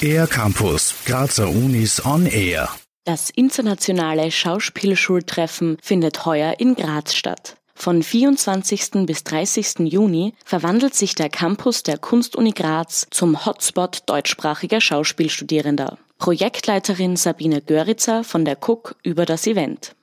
Air Campus, Grazer Unis on Air. Das internationale Schauspielschultreffen findet heuer in Graz statt. Von 24. bis 30. Juni verwandelt sich der Campus der Kunstuni Graz zum Hotspot deutschsprachiger Schauspielstudierender. Projektleiterin Sabine Göritzer von der Cook über das Event.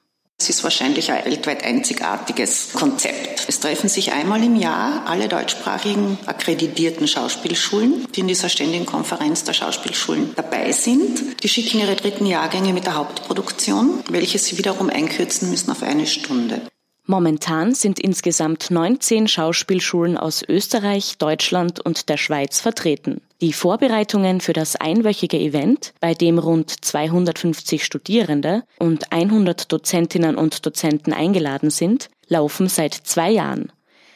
Es ist wahrscheinlich ein weltweit einzigartiges Konzept. Es treffen sich einmal im Jahr alle deutschsprachigen akkreditierten Schauspielschulen, die in dieser ständigen Konferenz der Schauspielschulen dabei sind. Die schicken ihre dritten Jahrgänge mit der Hauptproduktion, welche sie wiederum einkürzen müssen auf eine Stunde. Momentan sind insgesamt 19 Schauspielschulen aus Österreich, Deutschland und der Schweiz vertreten. Die Vorbereitungen für das einwöchige Event, bei dem rund 250 Studierende und 100 Dozentinnen und Dozenten eingeladen sind, laufen seit zwei Jahren.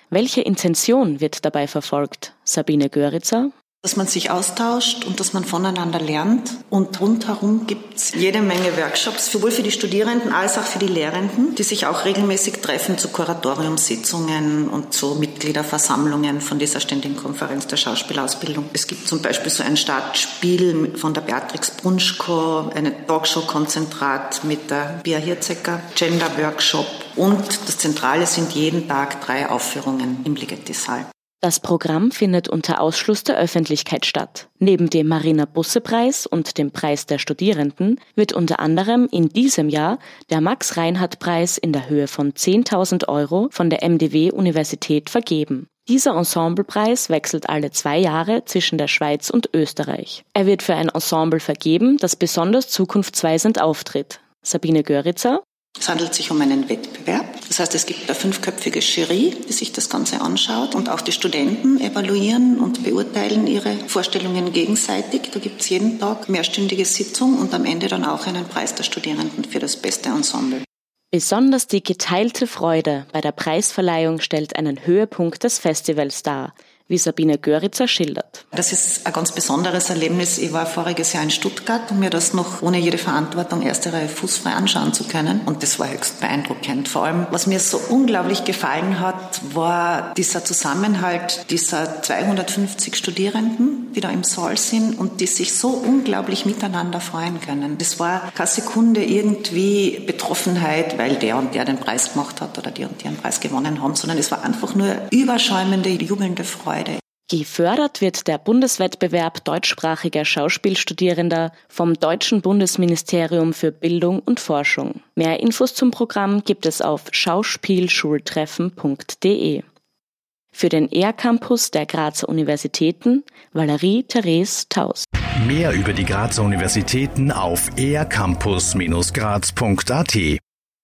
Welche Intention wird dabei verfolgt? Sabine Göritzer, dass man sich austauscht und dass man voneinander lernt. Und rundherum gibt es jede Menge Workshops, sowohl für die Studierenden als auch für die Lehrenden, die sich auch regelmäßig treffen zu Kuratoriumssitzungen und zu Mitgliederversammlungen von dieser Ständigen Konferenz der Schauspielausbildung. Es gibt zum Beispiel so ein Startspiel von der Beatrix Brunschko, eine Talkshow-Konzentrat mit der Bia Hirzecker, Gender-Workshop und das Zentrale sind jeden Tag drei Aufführungen im Ligeti-Saal. Das Programm findet unter Ausschluss der Öffentlichkeit statt. Neben dem Marina Busse Preis und dem Preis der Studierenden wird unter anderem in diesem Jahr der Max Reinhardt Preis in der Höhe von 10.000 Euro von der MDW Universität vergeben. Dieser Ensemblepreis wechselt alle zwei Jahre zwischen der Schweiz und Österreich. Er wird für ein Ensemble vergeben, das besonders zukunftsweisend auftritt. Sabine Göritzer, es handelt sich um einen Wettbewerb. Das heißt, es gibt eine fünfköpfige Jury, die sich das Ganze anschaut und auch die Studenten evaluieren und beurteilen ihre Vorstellungen gegenseitig. Da gibt es jeden Tag mehrstündige Sitzung und am Ende dann auch einen Preis der Studierenden für das beste Ensemble. Besonders die geteilte Freude bei der Preisverleihung stellt einen Höhepunkt des Festivals dar wie Sabine Göritzer schildert. Das ist ein ganz besonderes Erlebnis. Ich war voriges Jahr in Stuttgart, um mir das noch ohne jede Verantwortung erste Reihe fußfrei anschauen zu können. Und das war höchst beeindruckend. Vor allem, was mir so unglaublich gefallen hat, war dieser Zusammenhalt dieser 250 Studierenden, die da im Saal sind und die sich so unglaublich miteinander freuen können. Das war keine Sekunde irgendwie Betroffenheit, weil der und der den Preis gemacht hat oder die und die einen Preis gewonnen haben, sondern es war einfach nur überschäumende, jubelnde Freude. Freude. Gefördert wird der Bundeswettbewerb deutschsprachiger Schauspielstudierender vom Deutschen Bundesministerium für Bildung und Forschung. Mehr Infos zum Programm gibt es auf schauspielschultreffen.de. Für den ER-Campus der Grazer Universitäten Valerie Therese Taus. Mehr über die Grazer Universitäten auf ercampus-graz.at